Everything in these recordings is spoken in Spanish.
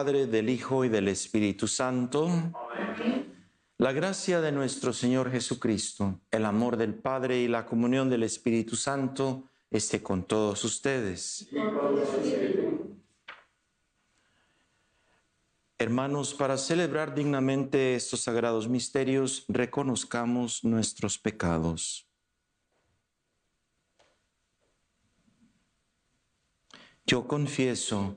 Padre, del Hijo y del Espíritu Santo, la gracia de nuestro Señor Jesucristo, el amor del Padre y la comunión del Espíritu Santo esté con todos ustedes. Hermanos, para celebrar dignamente estos sagrados misterios, reconozcamos nuestros pecados. Yo confieso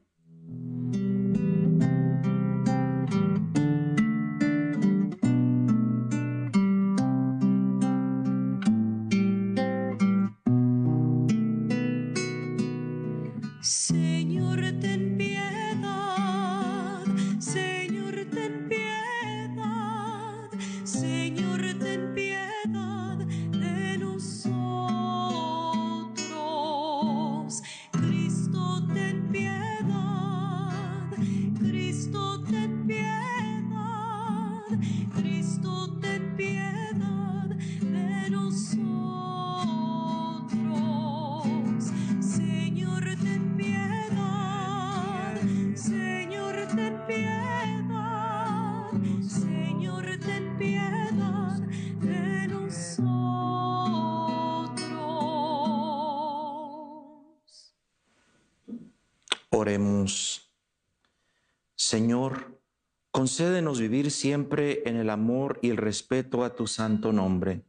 Siempre en el amor y el respeto a tu santo nombre,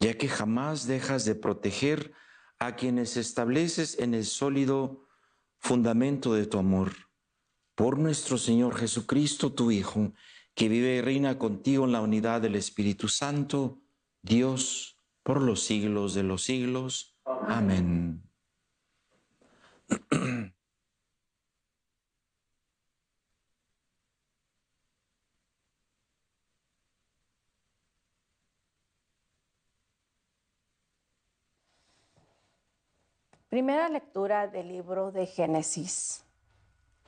ya que jamás dejas de proteger a quienes estableces en el sólido fundamento de tu amor. Por nuestro Señor Jesucristo, tu Hijo, que vive y reina contigo en la unidad del Espíritu Santo, Dios, por los siglos de los siglos. Amén. Primera lectura del libro de Génesis.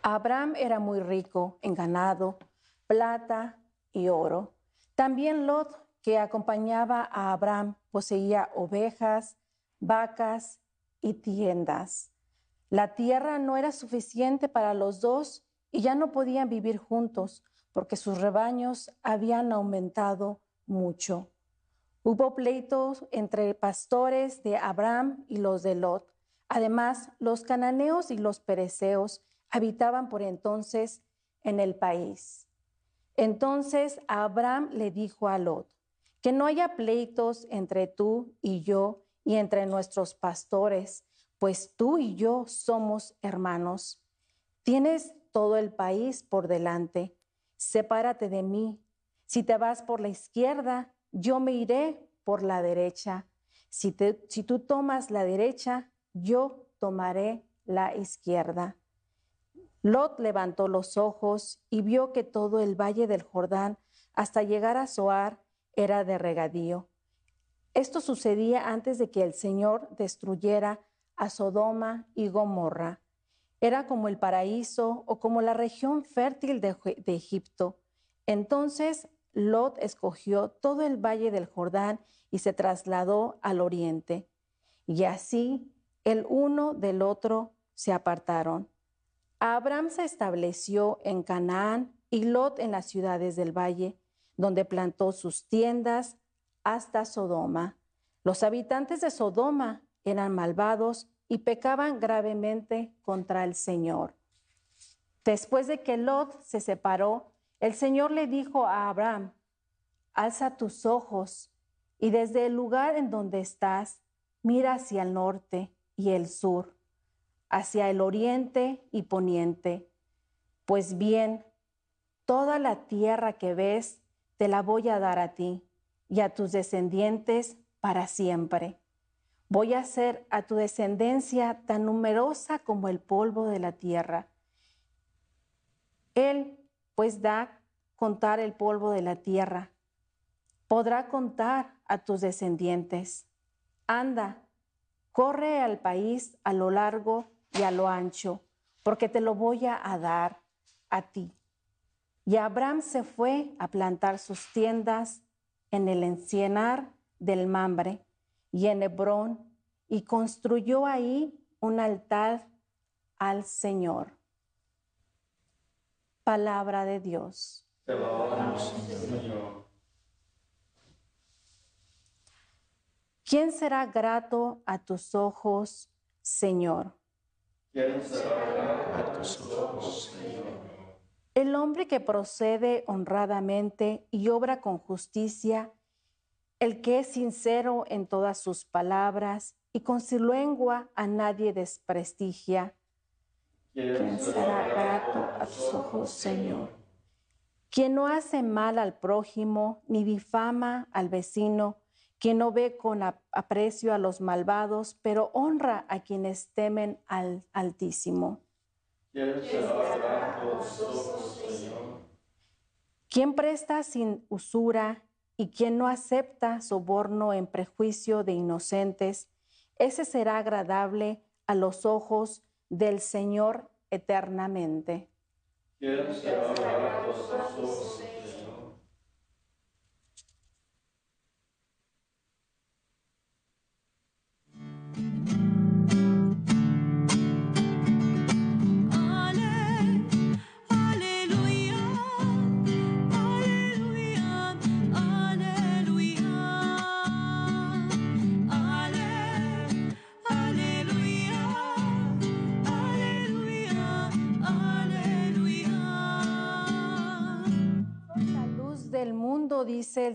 Abraham era muy rico en ganado, plata y oro. También Lot, que acompañaba a Abraham, poseía ovejas, vacas y tiendas. La tierra no era suficiente para los dos y ya no podían vivir juntos porque sus rebaños habían aumentado mucho. Hubo pleitos entre pastores de Abraham y los de Lot Además, los cananeos y los pereceos habitaban por entonces en el país. Entonces Abraham le dijo a Lot, que no haya pleitos entre tú y yo y entre nuestros pastores, pues tú y yo somos hermanos. Tienes todo el país por delante. Sepárate de mí. Si te vas por la izquierda, yo me iré por la derecha. Si, si tú tomas la derecha, yo tomaré la izquierda. Lot levantó los ojos y vio que todo el valle del Jordán hasta llegar a Zoar era de regadío. Esto sucedía antes de que el Señor destruyera a Sodoma y Gomorra. Era como el paraíso o como la región fértil de, de Egipto. Entonces Lot escogió todo el valle del Jordán y se trasladó al oriente. Y así el uno del otro se apartaron. Abraham se estableció en Canaán y Lot en las ciudades del valle, donde plantó sus tiendas hasta Sodoma. Los habitantes de Sodoma eran malvados y pecaban gravemente contra el Señor. Después de que Lot se separó, el Señor le dijo a Abraham, alza tus ojos y desde el lugar en donde estás, mira hacia el norte y el sur, hacia el oriente y poniente. Pues bien, toda la tierra que ves, te la voy a dar a ti y a tus descendientes para siempre. Voy a hacer a tu descendencia tan numerosa como el polvo de la tierra. Él, pues, da contar el polvo de la tierra. Podrá contar a tus descendientes. Anda, corre al país a lo largo y a lo ancho, porque te lo voy a dar a ti. Y Abraham se fue a plantar sus tiendas en el encienar del Mambre y en Hebrón, y construyó ahí un altar al Señor. Palabra de Dios. ¿Quién será grato a tus ojos, Señor? ¿Quién será grato a tus ojos, Señor? El hombre que procede honradamente y obra con justicia, el que es sincero en todas sus palabras y con su lengua a nadie desprestigia. ¿Quién será grato a tus ojos, Señor? Quien no hace mal al prójimo ni difama al vecino, quien no ve con aprecio a los malvados, pero honra a quienes temen al Altísimo. Quien presta sin usura y quien no acepta soborno en prejuicio de inocentes, ese será agradable a los ojos del Señor eternamente. ¿Quién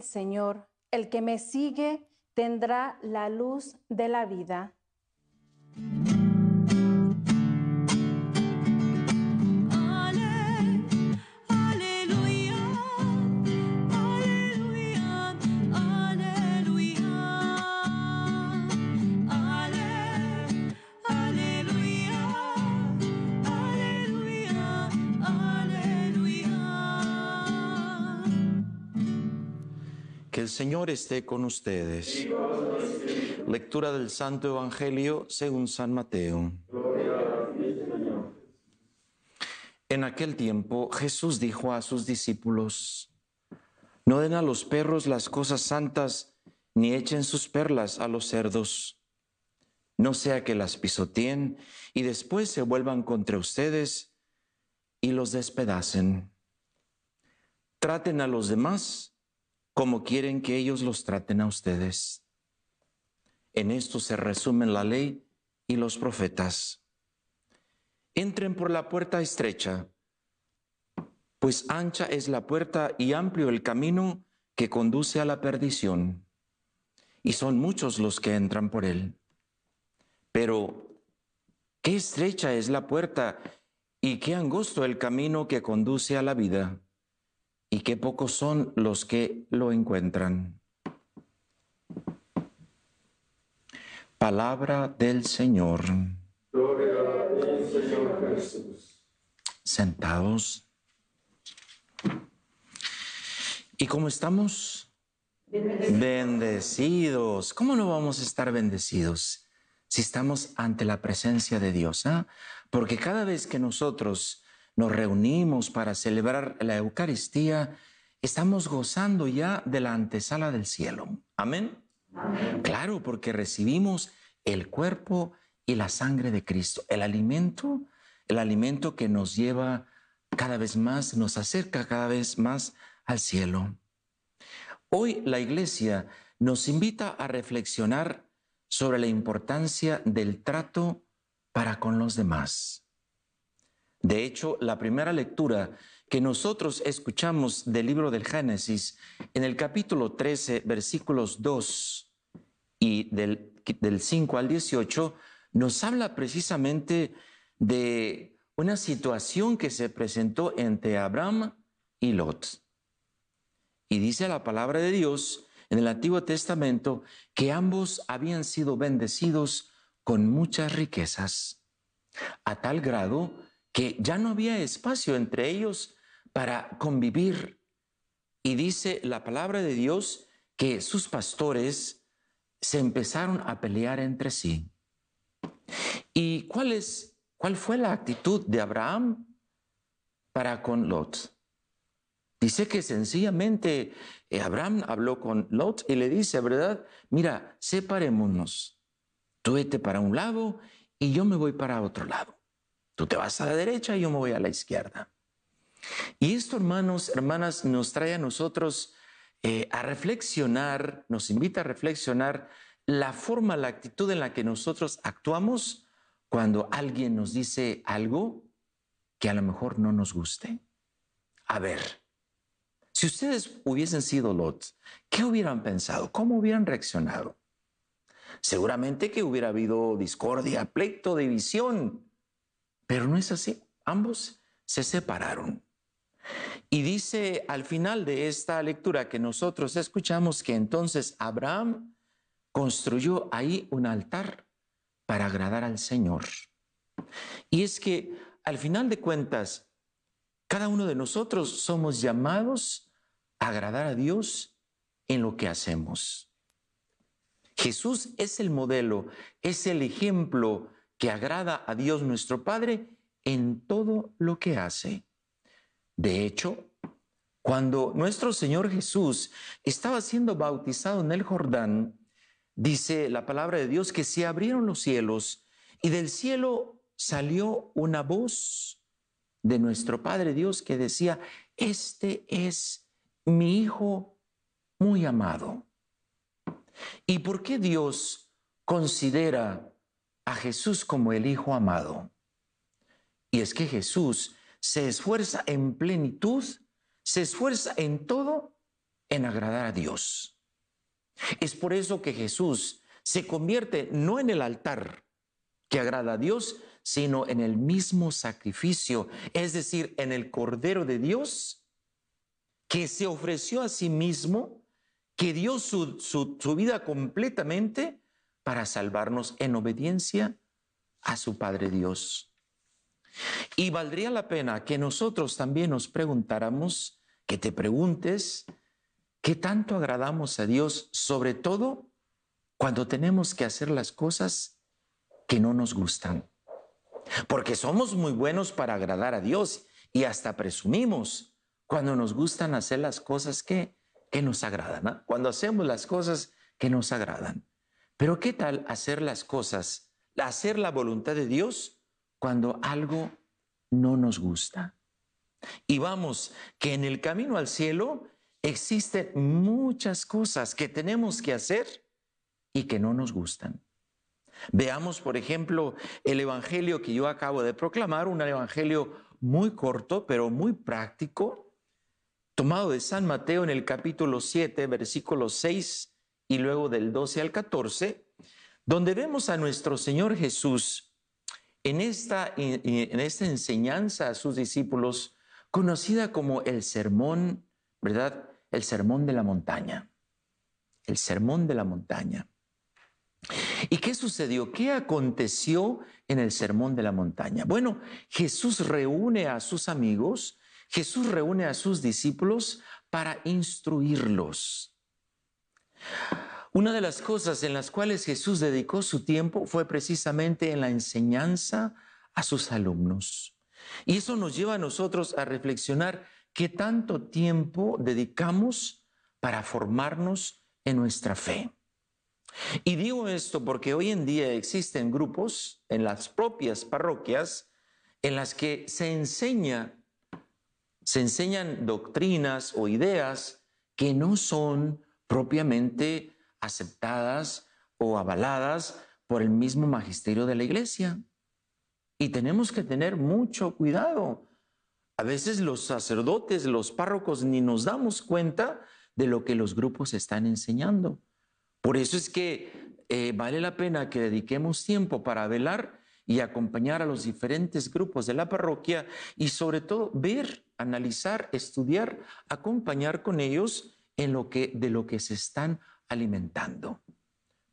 Señor, el que me sigue tendrá la luz de la vida. Señor esté con ustedes. Lectura del Santo Evangelio según San Mateo. En aquel tiempo Jesús dijo a sus discípulos, no den a los perros las cosas santas, ni echen sus perlas a los cerdos, no sea que las pisoteen y después se vuelvan contra ustedes y los despedacen. Traten a los demás como quieren que ellos los traten a ustedes. En esto se resumen la ley y los profetas. Entren por la puerta estrecha, pues ancha es la puerta y amplio el camino que conduce a la perdición, y son muchos los que entran por él. Pero, qué estrecha es la puerta y qué angosto el camino que conduce a la vida y qué pocos son los que lo encuentran. Palabra del Señor. Gloria a Señor Jesús. Sentados. ¿Y cómo estamos? Bendecidos. ¿Cómo no vamos a estar bendecidos si estamos ante la presencia de Dios. ¿ah? Porque cada vez que nosotros nos reunimos para celebrar la Eucaristía, estamos gozando ya de la antesala del cielo. Amén. Claro, porque recibimos el cuerpo y la sangre de Cristo, el alimento, el alimento que nos lleva cada vez más, nos acerca cada vez más al cielo. Hoy la iglesia nos invita a reflexionar sobre la importancia del trato para con los demás. De hecho, la primera lectura que nosotros escuchamos del libro del Génesis, en el capítulo 13, versículos 2 y del, del 5 al 18, nos habla precisamente de una situación que se presentó entre Abraham y Lot. Y dice la palabra de Dios en el Antiguo Testamento que ambos habían sido bendecidos con muchas riquezas, a tal grado que ya no había espacio entre ellos para convivir. Y dice la palabra de Dios que sus pastores se empezaron a pelear entre sí. ¿Y cuál, es, cuál fue la actitud de Abraham para con Lot? Dice que sencillamente eh, Abraham habló con Lot y le dice, ¿verdad? Mira, separémonos. Tú vete para un lado y yo me voy para otro lado. Tú te vas a la derecha y yo me voy a la izquierda. Y esto, hermanos, hermanas, nos trae a nosotros eh, a reflexionar, nos invita a reflexionar la forma, la actitud en la que nosotros actuamos cuando alguien nos dice algo que a lo mejor no nos guste. A ver, si ustedes hubiesen sido Lot, ¿qué hubieran pensado? ¿Cómo hubieran reaccionado? Seguramente que hubiera habido discordia, pleito, división, pero no es así. Ambos se separaron. Y dice al final de esta lectura que nosotros escuchamos que entonces Abraham construyó ahí un altar para agradar al Señor. Y es que al final de cuentas, cada uno de nosotros somos llamados agradar a Dios en lo que hacemos. Jesús es el modelo, es el ejemplo que agrada a Dios nuestro Padre en todo lo que hace. De hecho, cuando nuestro Señor Jesús estaba siendo bautizado en el Jordán, dice la palabra de Dios que se abrieron los cielos y del cielo salió una voz de nuestro Padre Dios que decía, este es mi hijo muy amado. ¿Y por qué Dios considera a Jesús como el hijo amado? Y es que Jesús se esfuerza en plenitud, se esfuerza en todo en agradar a Dios. Es por eso que Jesús se convierte no en el altar que agrada a Dios, sino en el mismo sacrificio, es decir, en el Cordero de Dios que se ofreció a sí mismo, que dio su, su, vida completamente para salvarnos en obediencia a su Padre Dios. Y valdría la pena que nosotros también nos preguntáramos, que te preguntes, ¿qué tanto agradamos a Dios, sobre todo cuando tenemos que hacer las cosas que no nos gustan? Porque somos muy buenos para agradar a Dios y hasta presumimos, cuando nos gustan hacer las cosas que, que nos agradan, cuando hacemos las cosas que nos agradan. Pero ¿qué tal hacer las cosas, hacer la voluntad de Dios cuando algo no nos gusta? Y vamos, que en el camino al cielo existen muchas cosas que tenemos que hacer y que no nos gustan. Veamos, por ejemplo, el Evangelio que yo acabo de proclamar, un Evangelio muy corto, pero muy práctico, tomado de San Mateo en el capítulo 7, versículos 6 y luego del 12 al 14, donde vemos a nuestro Señor Jesús en esta, en esta enseñanza a sus discípulos, conocida como el sermón, ¿verdad? El sermón de la montaña. El sermón de la montaña. ¿Y qué sucedió? ¿Qué aconteció en el sermón de la montaña? Bueno, Jesús reúne a sus amigos, Jesús reúne a sus discípulos para instruirlos. Una de las cosas en las cuales Jesús dedicó su tiempo fue precisamente en la enseñanza a sus alumnos. Y eso nos lleva a nosotros a reflexionar qué tanto tiempo dedicamos para formarnos en nuestra fe. Y digo esto porque hoy en día existen grupos en las propias parroquias en las que se enseña, se enseñan doctrinas o ideas que no son propiamente aceptadas o avaladas por el mismo magisterio de la iglesia. Y tenemos que tener mucho cuidado. A veces los sacerdotes, los párrocos, ni nos damos cuenta de lo que los grupos están enseñando. Por eso es que eh, vale la pena que dediquemos tiempo para velar y acompañar a los diferentes grupos de la parroquia y sobre todo ver, analizar, estudiar, acompañar con ellos en lo que de lo que se están alimentando.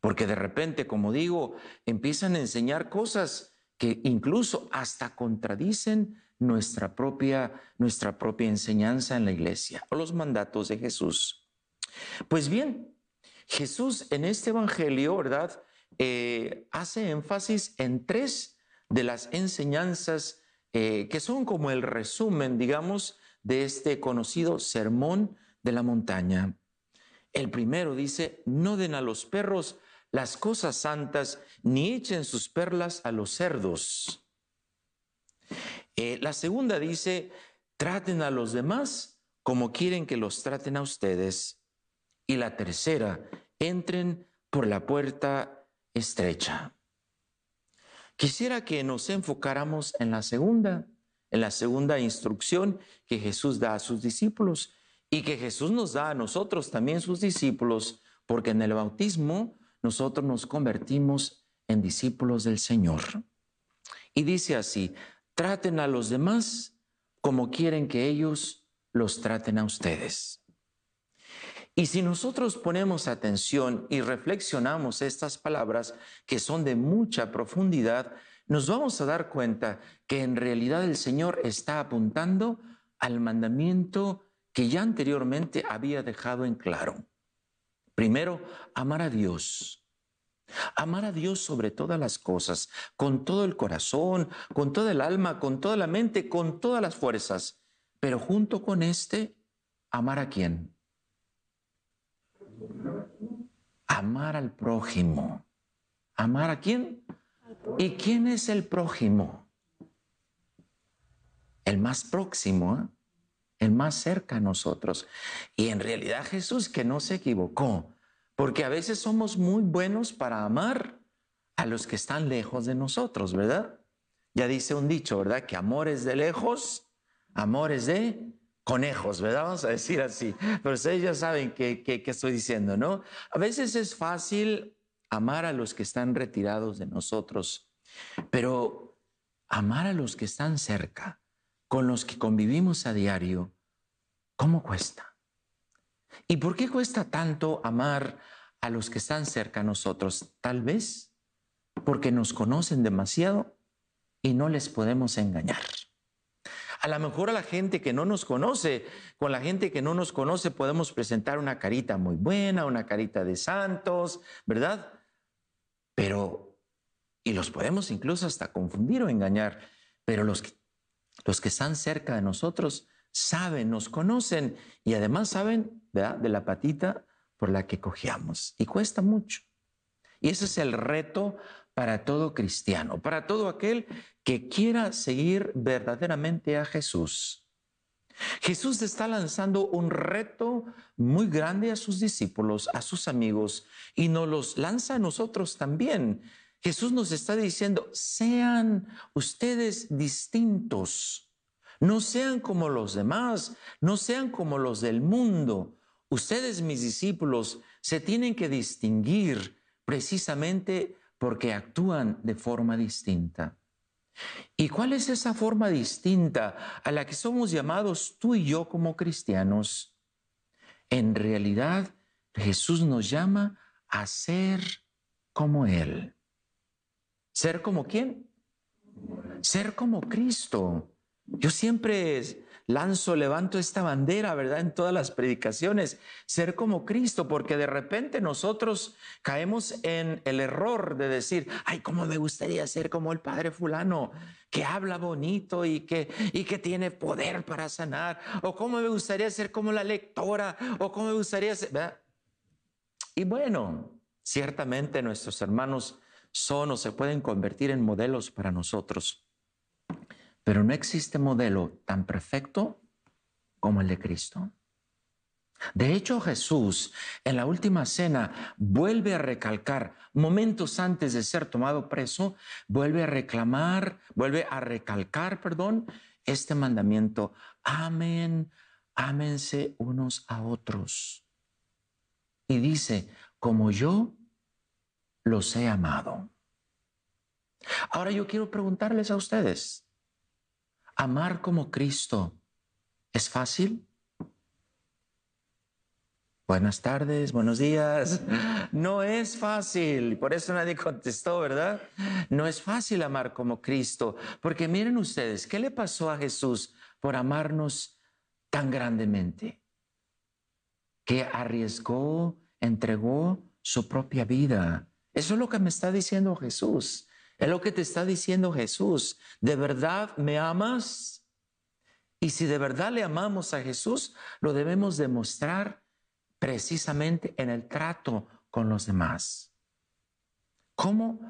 Porque de repente, como digo, empiezan a enseñar cosas que incluso hasta contradicen nuestra propia, nuestra propia enseñanza en la iglesia o los mandatos de Jesús. Pues bien, Jesús en este Evangelio, ¿verdad? Eh, hace énfasis en tres de las enseñanzas eh, que son como el resumen, digamos, de este conocido sermón de la montaña. El primero dice, no den a los perros las cosas santas, ni echen sus perlas a los cerdos. Eh, la segunda dice, traten a los demás como quieren que los traten a ustedes. Y la tercera, entren por la puerta estrecha. Quisiera que nos enfocáramos en la segunda, en la segunda instrucción que Jesús da a sus discípulos y que Jesús nos da a nosotros también sus discípulos, porque en el bautismo nosotros nos convertimos en discípulos del Señor. Y dice así, traten a los demás como quieren que ellos los traten a ustedes. Y si nosotros ponemos atención y reflexionamos estas palabras que son de mucha profundidad, nos vamos a dar cuenta que en realidad el Señor está apuntando al mandamiento que ya anteriormente había dejado en claro. Primero, amar a Dios. Amar a Dios sobre todas las cosas, con todo el corazón, con toda el alma, con toda la mente, con todas las fuerzas. Pero junto con este, amar a quién? Amar al prójimo. ¿Amar a quién? ¿Y quién es el prójimo? El más próximo. ¿eh? El más cerca a nosotros. Y en realidad Jesús que no se equivocó, porque a veces somos muy buenos para amar a los que están lejos de nosotros, ¿verdad? Ya dice un dicho, ¿verdad? Que amor es de lejos, amor es de conejos, ¿verdad? Vamos a decir así. Pero ustedes ya saben qué, qué estoy diciendo, ¿no? A veces es fácil amar a los que están retirados de nosotros, pero amar a los que están cerca, con los que convivimos a diario, ¿cómo cuesta? ¿Y por qué cuesta tanto amar a los que están cerca a nosotros? Tal vez porque nos conocen demasiado y no les podemos engañar. A lo mejor a la gente que no nos conoce, con la gente que no nos conoce podemos presentar una carita muy buena, una carita de santos, ¿verdad? Pero, y los podemos incluso hasta confundir o engañar, pero los que los que están cerca de nosotros saben, nos conocen y además saben de la patita por la que cojeamos. Y cuesta mucho. Y ese es el reto para todo cristiano, para todo aquel que quiera seguir verdaderamente a Jesús. Jesús está lanzando un reto muy grande a sus discípulos, a sus amigos, y nos los lanza a nosotros también. Jesús nos está diciendo, sean ustedes distintos, no sean como los demás, no sean como los del mundo. Ustedes, mis discípulos, se tienen que distinguir precisamente porque actúan de forma distinta. ¿Y cuál es esa forma distinta a la que somos llamados tú y yo como cristianos? En realidad, Jesús nos llama a ser como Él. ¿Ser como quién? Ser como Cristo. Yo siempre lanzo, levanto esta bandera, ¿verdad? En todas las predicaciones, ser como Cristo, porque de repente nosotros caemos en el error de decir, ay, cómo me gustaría ser como el Padre fulano, que habla bonito y que, y que tiene poder para sanar, o cómo me gustaría ser como la lectora, o cómo me gustaría ser. Y bueno, ciertamente nuestros hermanos son o se pueden convertir en modelos para nosotros. Pero no existe modelo tan perfecto como el de Cristo. De hecho, Jesús en la última cena vuelve a recalcar, momentos antes de ser tomado preso, vuelve a reclamar, vuelve a recalcar, perdón, este mandamiento. Amén, ámense unos a otros. Y dice, como yo los he amado. Ahora yo quiero preguntarles a ustedes, amar como Cristo, ¿es fácil? Buenas tardes, buenos días. No es fácil, por eso nadie contestó, ¿verdad? No es fácil amar como Cristo, porque miren ustedes, ¿qué le pasó a Jesús por amarnos tan grandemente? Que arriesgó, entregó su propia vida. Eso es lo que me está diciendo Jesús. Es lo que te está diciendo Jesús. ¿De verdad me amas? Y si de verdad le amamos a Jesús, lo debemos demostrar precisamente en el trato con los demás. ¿Cómo?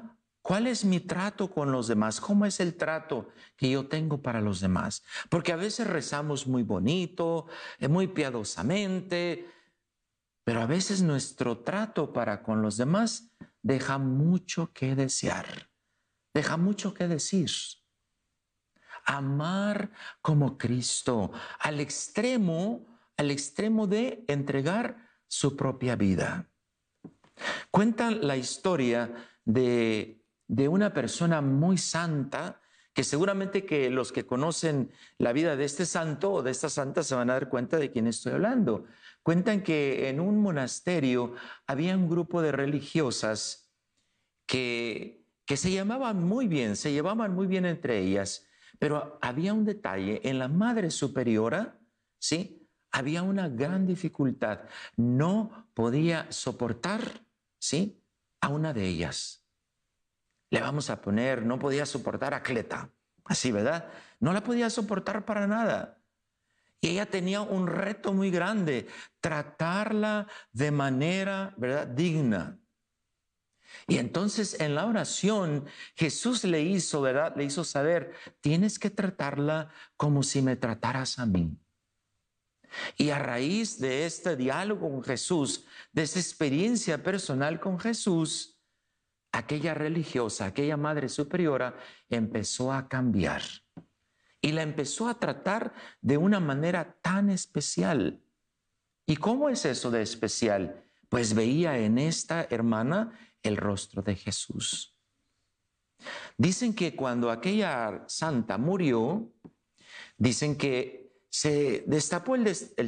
¿Cuál es mi trato con los demás? ¿Cómo es el trato que yo tengo para los demás? Porque a veces rezamos muy bonito, eh, muy piadosamente, pero a veces nuestro trato para con los demás deja mucho que desear deja mucho que decir. Amar como Cristo, al extremo, al extremo de entregar su propia vida. Cuentan la historia de, de una persona muy santa, que seguramente que los que conocen la vida de este santo o de esta santa se van a dar cuenta de quién estoy hablando. Cuentan que en un monasterio había un grupo de religiosas que que se llamaban muy bien, se llevaban muy bien entre ellas, pero había un detalle, en la Madre Superiora, ¿sí? Había una gran dificultad, no podía soportar, ¿sí? A una de ellas. Le vamos a poner, no podía soportar a Cleta, así, ¿verdad? No la podía soportar para nada. Y ella tenía un reto muy grande, tratarla de manera, ¿verdad? Digna. Y entonces en la oración Jesús le hizo, ¿verdad? Le hizo saber, tienes que tratarla como si me trataras a mí. Y a raíz de este diálogo con Jesús, de esa experiencia personal con Jesús, aquella religiosa, aquella madre superiora, empezó a cambiar. Y la empezó a tratar de una manera tan especial. ¿Y cómo es eso de especial? Pues veía en esta hermana el rostro de Jesús. Dicen que cuando aquella santa murió, dicen que se destapó el,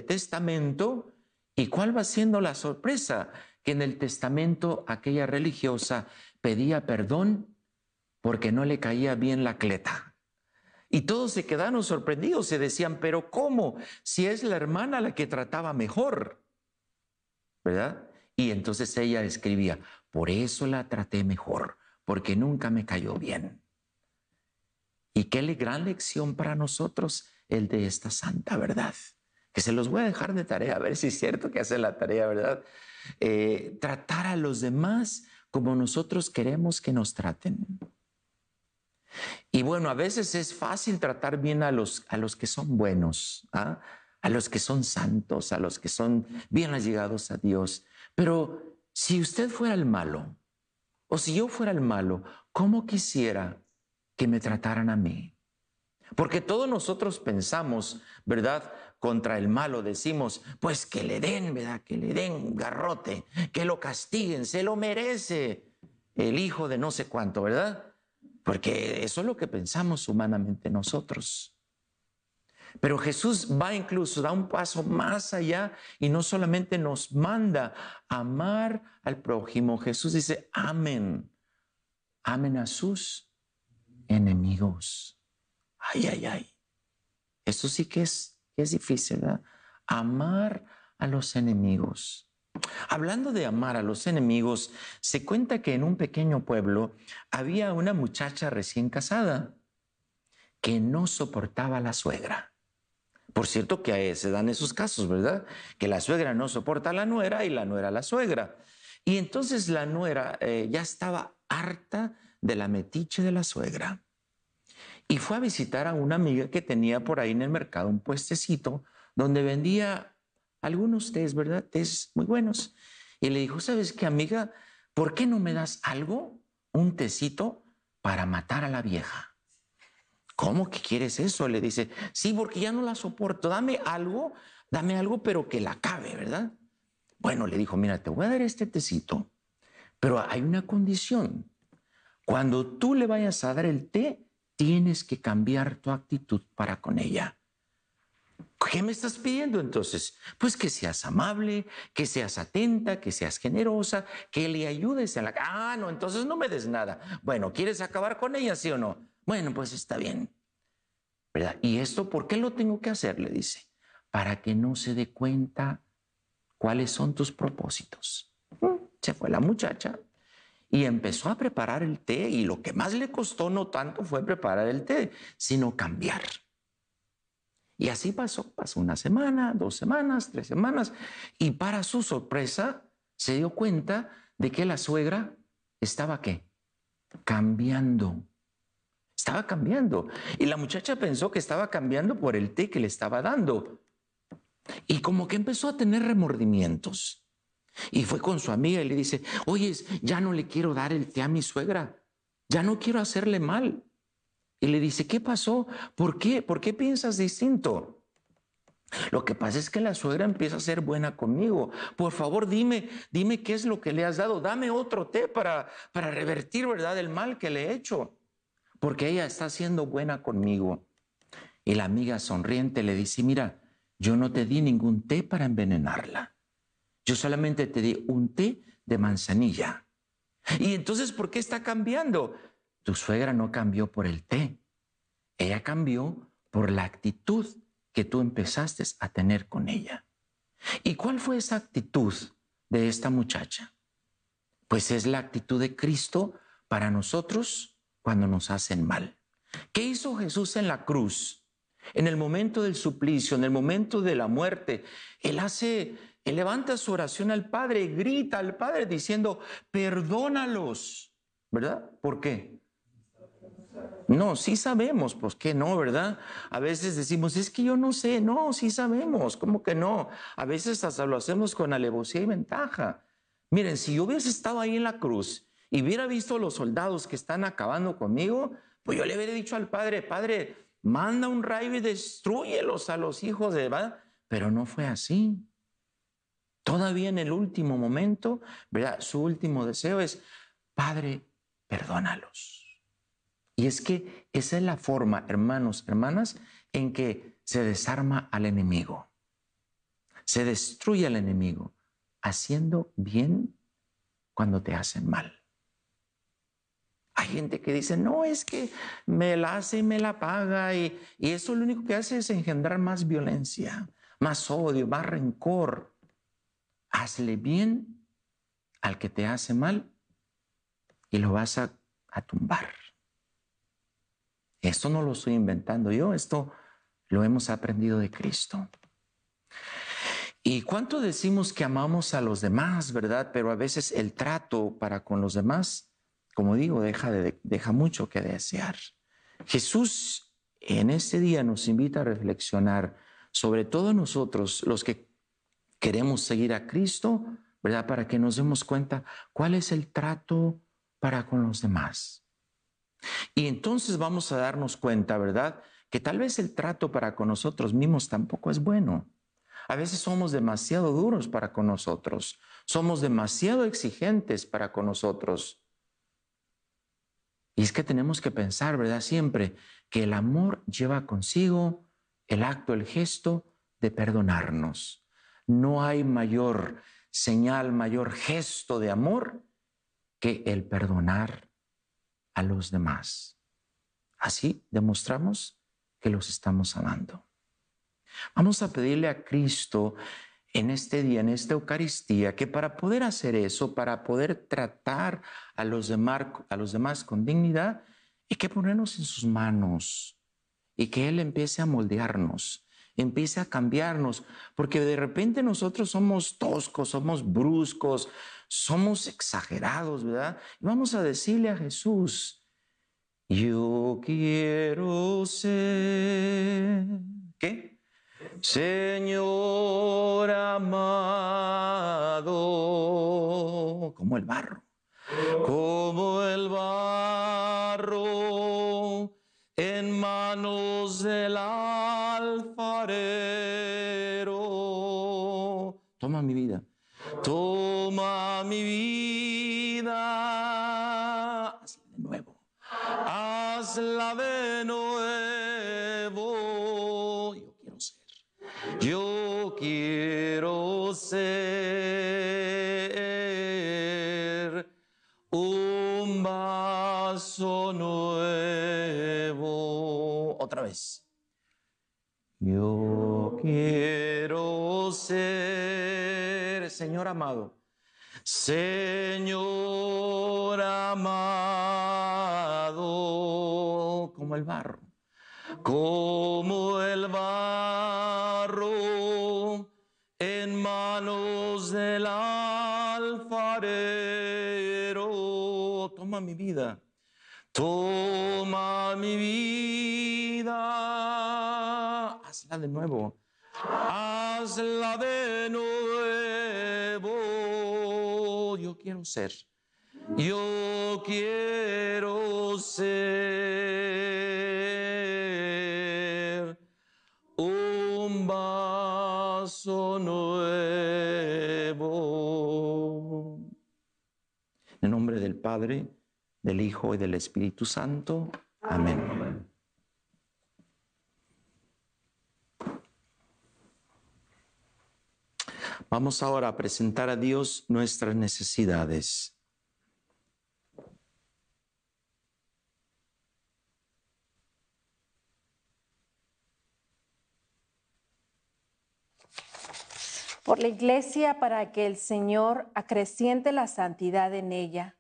testamento y cuál va siendo la sorpresa, que en el testamento aquella religiosa pedía perdón porque no le caía bien la cleta. Y todos se quedaron sorprendidos, se decían, pero ¿cómo? Si es la hermana la que trataba mejor, ¿verdad? Y entonces ella escribía, por eso la traté mejor, porque nunca me cayó bien. Y qué gran lección para nosotros el de esta santa verdad. Que se los voy a dejar de tarea, a ver si es cierto que hace la tarea, ¿verdad? Eh, tratar a los demás como nosotros queremos que nos traten. Y bueno, a veces es fácil tratar bien a los, a los que son buenos, ¿ah? a los que son santos, a los que son bien allegados a Dios. Pero si usted fuera el malo, o si yo fuera el malo, ¿cómo quisiera que me trataran a mí? Porque todos nosotros pensamos, ¿verdad? Contra el malo decimos, pues que le den, ¿verdad? Que le den garrote, que lo castiguen, se lo merece el hijo de no sé cuánto, ¿verdad? Porque eso es lo que pensamos humanamente nosotros. Pero Jesús va incluso, da un paso más allá y no solamente nos manda amar al prójimo, Jesús dice, amen, amen a sus enemigos. Ay, ay, ay. Eso sí que es que es difícil, ¿verdad? Amar a los enemigos. Hablando de amar a los enemigos, se cuenta que en un pequeño pueblo había una muchacha recién casada que no soportaba a la suegra. Por cierto que se dan esos casos, ¿verdad? Que la suegra no soporta a la nuera y la nuera a la suegra. Y entonces la nuera eh, ya estaba harta de la metiche de la suegra y fue a visitar a una amiga que tenía por ahí en el mercado un puestecito donde vendía algunos tés, ¿verdad? Tés muy buenos. Y le dijo, ¿sabes qué, amiga? ¿Por qué no me das algo, un tecito, para matar a la vieja? ¿Cómo que quieres eso? Le dice, sí, porque ya no la soporto. Dame algo, dame algo, pero que la cabe, ¿verdad? Bueno, le dijo, mira, te voy a dar este tecito, pero hay una condición. Cuando tú le vayas a dar el té, tienes que cambiar tu actitud para con ella. ¿Qué me estás pidiendo entonces? Pues que seas amable, que seas atenta, que seas generosa, que le ayudes en la... Ah, no, entonces no me des nada. Bueno, ¿quieres acabar con ella, sí o no? Bueno, pues está bien. ¿Verdad? ¿Y esto por qué lo tengo que hacer? Le dice. Para que no se dé cuenta cuáles son tus propósitos. Se fue la muchacha y empezó a preparar el té y lo que más le costó no tanto fue preparar el té, sino cambiar. Y así pasó, pasó una semana, dos semanas, tres semanas, y para su sorpresa se dio cuenta de que la suegra estaba qué? Cambiando. Estaba cambiando. Y la muchacha pensó que estaba cambiando por el té que le estaba dando. Y como que empezó a tener remordimientos. Y fue con su amiga y le dice, oye, ya no le quiero dar el té a mi suegra. Ya no quiero hacerle mal. Y le dice, ¿qué pasó? ¿Por qué? ¿Por qué piensas distinto? Lo que pasa es que la suegra empieza a ser buena conmigo. Por favor, dime, dime qué es lo que le has dado. Dame otro té para, para revertir, ¿verdad?, el mal que le he hecho. Porque ella está siendo buena conmigo. Y la amiga sonriente le dice, mira, yo no te di ningún té para envenenarla. Yo solamente te di un té de manzanilla. Y entonces, ¿por qué está cambiando? Tu suegra no cambió por el té, ella cambió por la actitud que tú empezaste a tener con ella. ¿Y cuál fue esa actitud de esta muchacha? Pues es la actitud de Cristo para nosotros cuando nos hacen mal. ¿Qué hizo Jesús en la cruz? En el momento del suplicio, en el momento de la muerte, Él hace, Él levanta su oración al Padre, grita al Padre diciendo, perdónalos, ¿verdad? ¿Por qué? No, sí sabemos, pues que no, ¿verdad? A veces decimos, es que yo no sé, no, sí sabemos, ¿cómo que no? A veces hasta lo hacemos con alevosía y ventaja. Miren, si yo hubiese estado ahí en la cruz y hubiera visto a los soldados que están acabando conmigo, pues yo le hubiera dicho al Padre, Padre, manda un rayo y destruyelos a los hijos de Eva. Pero no fue así. Todavía en el último momento, ¿verdad? Su último deseo es, Padre, perdónalos. Y es que esa es la forma, hermanos, hermanas, en que se desarma al enemigo. Se destruye al enemigo haciendo bien cuando te hacen mal. Hay gente que dice, no, es que me la hace y me la paga y, eso lo único que hace es engendrar más violencia, más odio, más rencor. Hazle bien al que te hace mal y lo vas a, a tumbar. Esto no lo estoy inventando yo, esto lo hemos aprendido de Cristo. ¿Y cuánto decimos que amamos a los demás, verdad? Pero a veces el trato para con los demás, como digo, deja, mucho que desear. Jesús en este día nos invita a reflexionar sobre todo nosotros, los que queremos seguir a Cristo, ¿verdad? Para que nos demos cuenta cuál es el trato para con los demás. Y entonces vamos a darnos cuenta, ¿verdad? Que tal vez el trato para con nosotros mismos tampoco es bueno. A veces somos demasiado duros para con nosotros, somos demasiado exigentes para con nosotros. Y es que tenemos que pensar, ¿verdad? Siempre que el amor lleva consigo el acto, el gesto de perdonarnos. No hay mayor señal, mayor gesto de amor que el perdonar a los demás. Así demostramos que los estamos amando. Vamos a pedirle a Cristo en este día, en esta Eucaristía, que para poder hacer eso, para poder tratar a los demás, a los demás con dignidad, hay que ponernos en sus manos y que Él empiece a moldearnos, empiece a cambiarnos, porque de repente nosotros somos toscos, somos bruscos, somos exagerados, ¿verdad? Y vamos a decirle a Jesús, yo quiero ser, ¿qué? Señor amado, como el barro, como el barro en manos del alfarero. Toma mi vida, toma mi vida, hazla de nuevo, hazla de nuevo. Yo quiero ser un vaso nuevo. Otra vez. Yo quiero ser, Señor amado, Señor amado, como el barro, como el barro en manos del alfarero. Toma mi vida, toma mi vida, hazla de nuevo, hazla de nuevo. Quiero ser. Yo quiero ser un vaso nuevo. En nombre del Padre, del Hijo y del Espíritu Santo. Amén. Vamos ahora a presentar a Dios nuestras necesidades. por la iglesia para que el Señor acreciente la santidad en ella.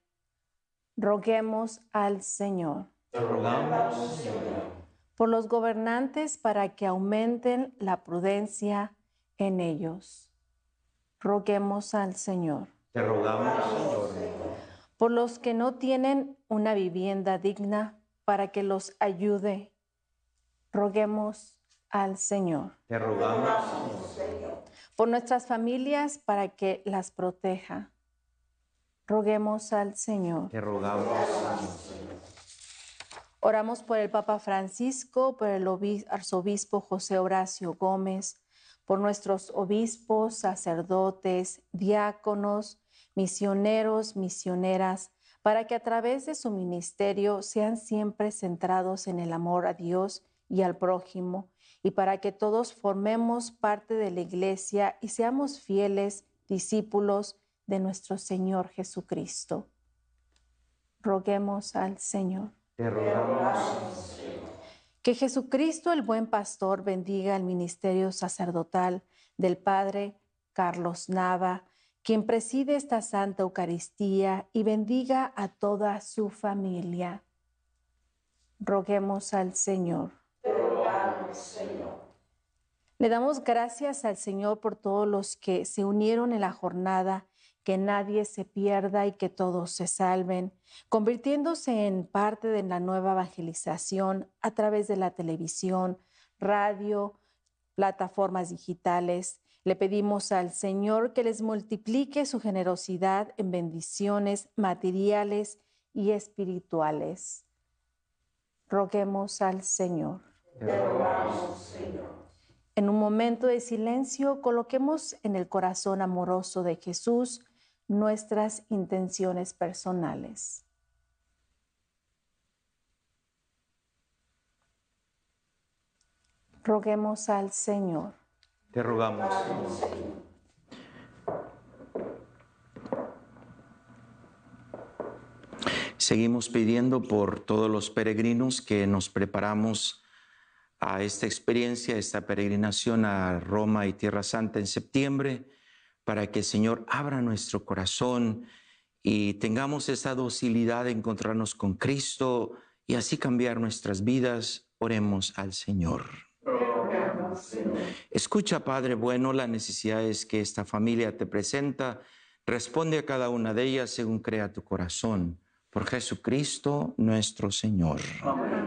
Roguemos al Señor. Te rogamos, Señor. Por los gobernantes para que aumenten la prudencia en ellos. Roguemos al Señor. Te rogamos, Señor. Por los que no tienen una vivienda digna para que los ayude. Roguemos al Señor. Te rogamos, Señor. Por nuestras familias para que las proteja. Roguemos al Señor. Te rogamos, Señor. Oramos por el Papa Francisco, por el obis- arzobispo José Horacio Gómez, por nuestros obispos, sacerdotes, diáconos, misioneros, misioneras, para que a través de su ministerio sean siempre centrados en el amor a Dios y al prójimo, y para que todos formemos parte de la iglesia y seamos fieles discípulos de nuestro Señor Jesucristo. Roguemos al Señor. Te Que Jesucristo, el buen pastor, bendiga el ministerio sacerdotal del Padre Carlos Nava, quien preside esta Santa Eucaristía y bendiga a toda su familia. Roguemos al Señor. Le damos gracias al Señor por todos los que se unieron en la jornada, que nadie se pierda y que todos se salven, convirtiéndose en parte de la nueva evangelización a través de la televisión, radio, plataformas digitales. Le pedimos al Señor que les multiplique su generosidad en bendiciones materiales y espirituales. Roguemos al Señor. En un momento de silencio, coloquemos en el corazón amoroso de Jesús nuestras intenciones personales. Roguemos al Señor. te rogamos. Seguimos pidiendo por todos los peregrinos que nos preparamos a esta experiencia, esta peregrinación a Roma y Tierra Santa en septiembre, para que el Señor abra nuestro corazón y tengamos esa docilidad de encontrarnos con Cristo y así cambiar nuestras vidas. Oremos al Señor. Escucha, Padre bueno, las necesidades que esta familia te presenta. Responde a cada una de ellas según crea tu corazón. Por Jesucristo nuestro Señor. Amén.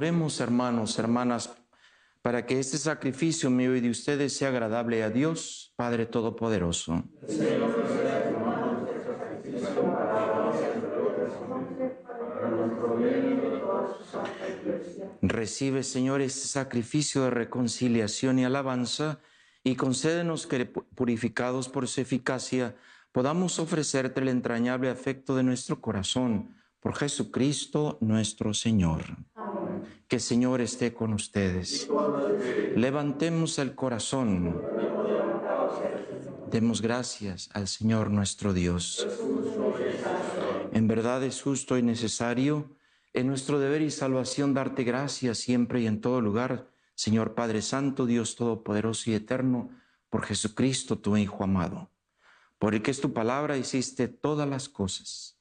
Oremos, hermanos, hermanas, para que este sacrificio mío y de ustedes sea agradable a Dios, Padre Todopoderoso. Recibe, Señor, este sacrificio de reconciliación y alabanza y concédenos que, purificados por su eficacia, podamos ofrecerte el entrañable afecto de nuestro corazón por Jesucristo nuestro Señor. Que el Señor esté con ustedes. Levantemos el corazón. Demos gracias al Señor nuestro Dios. En verdad es justo y necesario en nuestro deber y salvación darte gracias siempre y en todo lugar, Señor Padre Santo, Dios Todopoderoso y Eterno, por Jesucristo, tu Hijo amado, por el que es tu palabra hiciste todas las cosas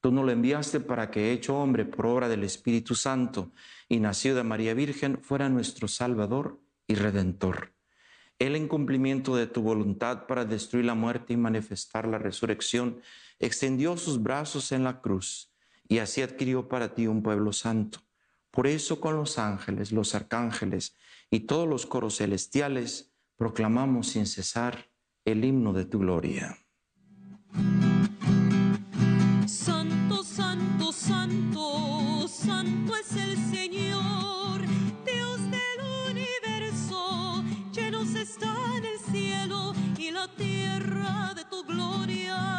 Tú no lo enviaste para que, hecho hombre por obra del Espíritu Santo y nacido de María Virgen, fuera nuestro Salvador y Redentor. Él, en cumplimiento de tu voluntad para destruir la muerte y manifestar la resurrección, extendió sus brazos en la cruz y así adquirió para ti un pueblo santo. Por eso con los ángeles, los arcángeles y todos los coros celestiales proclamamos sin cesar el himno de tu gloria. y la tierra de tu gloria.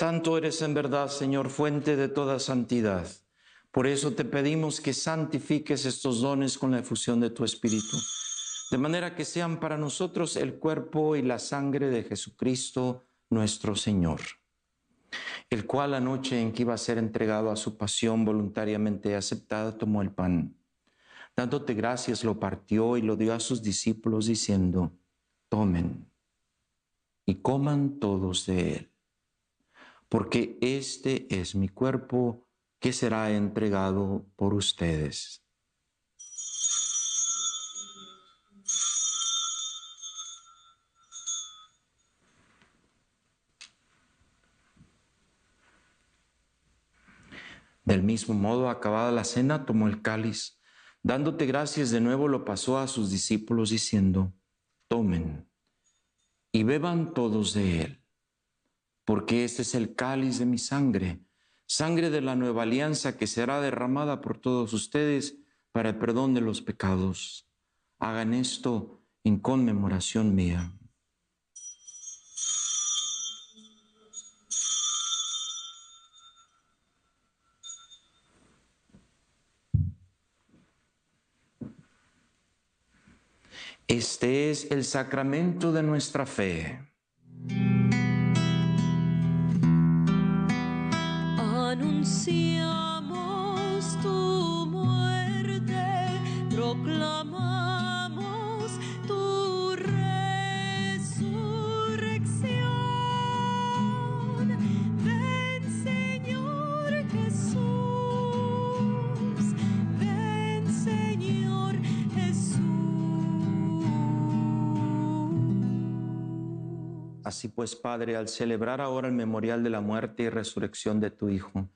Santo eres en verdad, Señor, fuente de toda santidad. Por eso te pedimos que santifiques estos dones con la efusión de tu Espíritu, de manera que sean para nosotros el cuerpo y la sangre de Jesucristo nuestro Señor, el cual la noche en que iba a ser entregado a su pasión voluntariamente aceptada, tomó el pan. Dándote gracias, lo partió y lo dio a sus discípulos, diciendo, tomen y coman todos de él porque este es mi cuerpo que será entregado por ustedes. Del mismo modo, acabada la cena, tomó el cáliz, dándote gracias de nuevo, lo pasó a sus discípulos diciendo, tomen y beban todos de él, porque este es el cáliz de mi sangre, sangre de la nueva alianza que será derramada por todos ustedes para el perdón de los pecados. Hagan esto en conmemoración mía. Este es el sacramento de nuestra fe. Anunciamos tu muerte, proclamamos tu resurrección. Ven Señor Jesús, ven Señor Jesús. Así pues, Padre, al celebrar ahora el memorial de la muerte y resurrección de tu Hijo,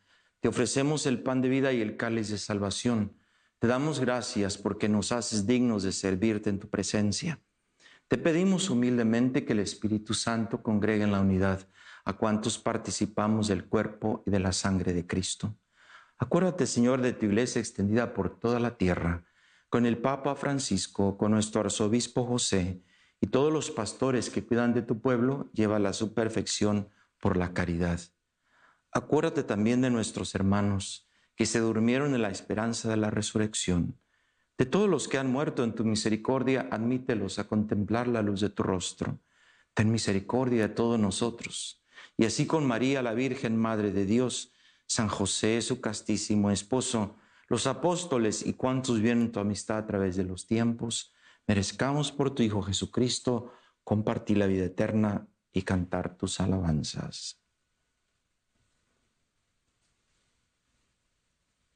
te ofrecemos el pan de vida y el cáliz de salvación. Te damos gracias porque nos haces dignos de servirte en tu presencia. Te pedimos humildemente que el Espíritu Santo congregue en la unidad a cuantos participamos del cuerpo y de la sangre de Cristo. Acuérdate, Señor, de tu iglesia extendida por toda la tierra, con el Papa Francisco, con nuestro arzobispo José y todos los pastores que cuidan de tu pueblo, llévala a su perfección por la caridad. Acuérdate también de nuestros hermanos que se durmieron en la esperanza de la resurrección. De todos los que han muerto en tu misericordia, admítelos a contemplar la luz de tu rostro. Ten misericordia de todos nosotros. Y así con María, la Virgen Madre de Dios, San José, su castísimo esposo, los apóstoles y cuantos vienen tu amistad a través de los tiempos, merezcamos por tu Hijo Jesucristo compartir la vida eterna y cantar tus alabanzas.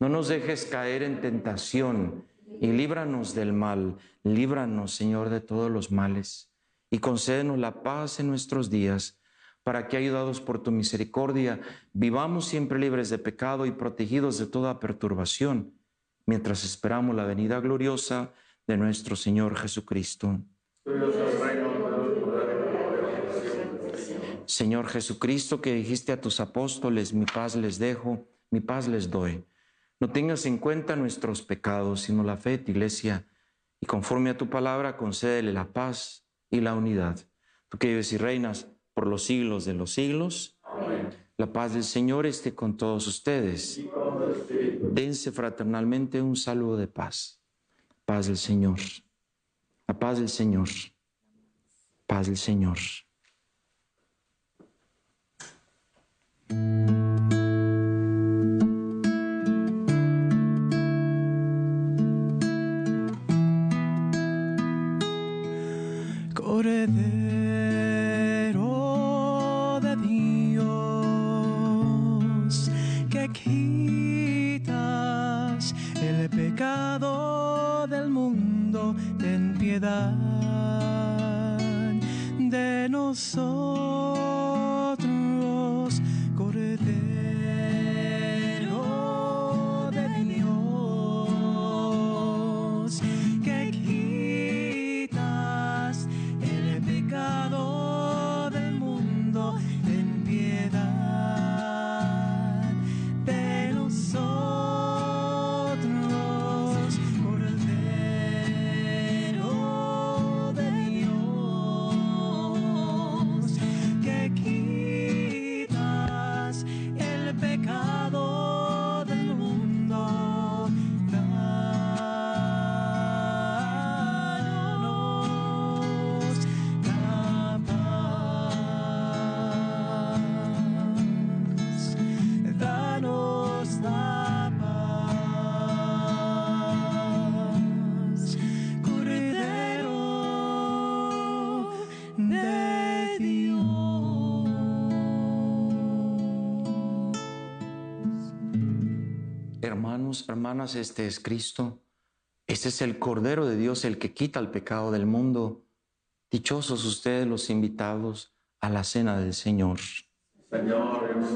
No nos dejes caer en tentación y líbranos del mal. Líbranos, Señor, de todos los males y concédenos la paz en nuestros días, para que, ayudados por tu misericordia, vivamos siempre libres de pecado y protegidos de toda perturbación, mientras esperamos la venida gloriosa de nuestro Señor Jesucristo. Señor Jesucristo, que dijiste a tus apóstoles, mi paz les dejo, mi paz les doy. No tengas en cuenta nuestros pecados, sino la fe iglesia, y conforme a tu palabra, concédele la paz y la unidad. Tú que vives y reinas por los siglos de los siglos, la paz del Señor esté con todos ustedes. Dense fraternalmente un saludo de paz. Paz del Señor. La paz del Señor. Paz del Señor. Cordero Hermanos, hermanas, este es Cristo. Este es el Cordero de Dios, el que quita el pecado del mundo. Dichosos ustedes los invitados a la cena del Señor. Señor, yo no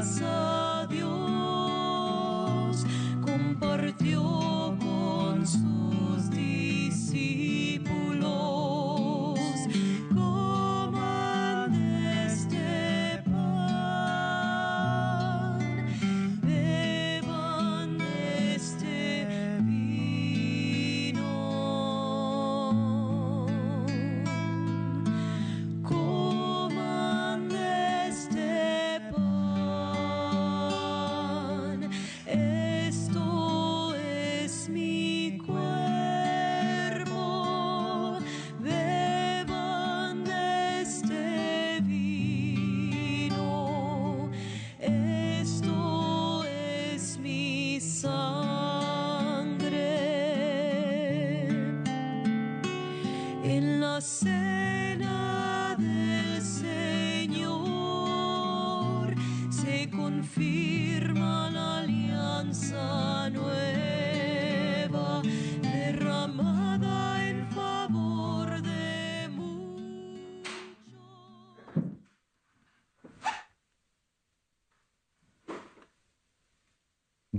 gracias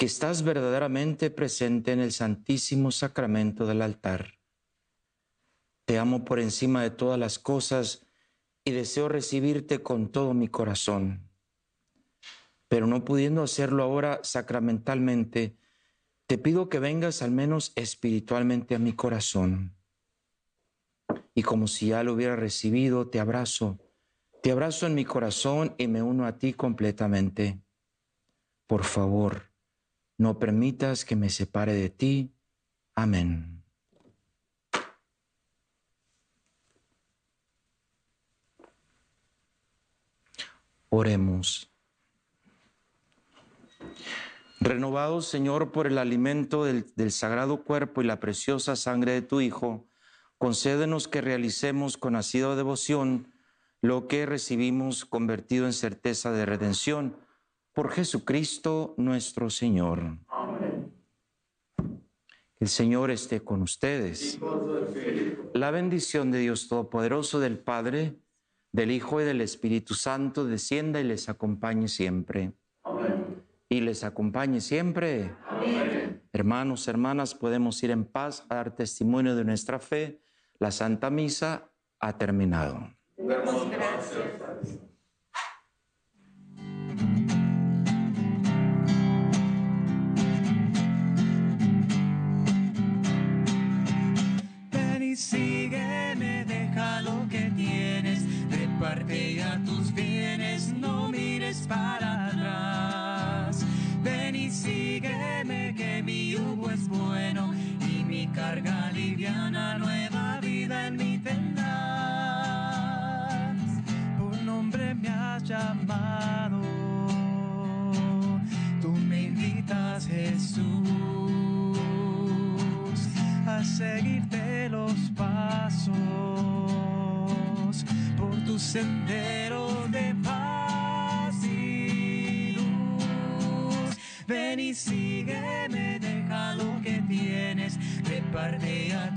que estás verdaderamente presente en el Santísimo Sacramento del altar. Te amo por encima de todas las cosas y deseo recibirte con todo mi corazón. Pero no pudiendo hacerlo ahora sacramentalmente, te pido que vengas al menos espiritualmente a mi corazón. Y como si ya lo hubiera recibido, te abrazo. Te abrazo en mi corazón y me uno a ti completamente. Por favor, no permitas que me separe de ti. Amén. Oremos. Renovados, Señor, por el alimento del, sagrado cuerpo y la preciosa sangre de tu Hijo, concédenos que realicemos con asidua devoción lo que recibimos convertido en certeza de redención por Jesucristo nuestro Señor. El Señor esté con ustedes. La bendición de Dios Todopoderoso, del Padre, del Hijo y del Espíritu Santo descienda y les acompañe siempre. Y les acompañe siempre. Hermanos, hermanas, podemos ir en paz a dar testimonio de nuestra fe. La Santa Misa ha terminado. Gracias liviana, nueva vida en mí tendrás. Por nombre me has llamado, tú me invitas Jesús a seguirte los pasos por tu sendero de paz y luz. Ven y sígueme, deja lo que tienes, reparte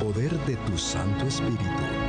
poder de tu Santo Espíritu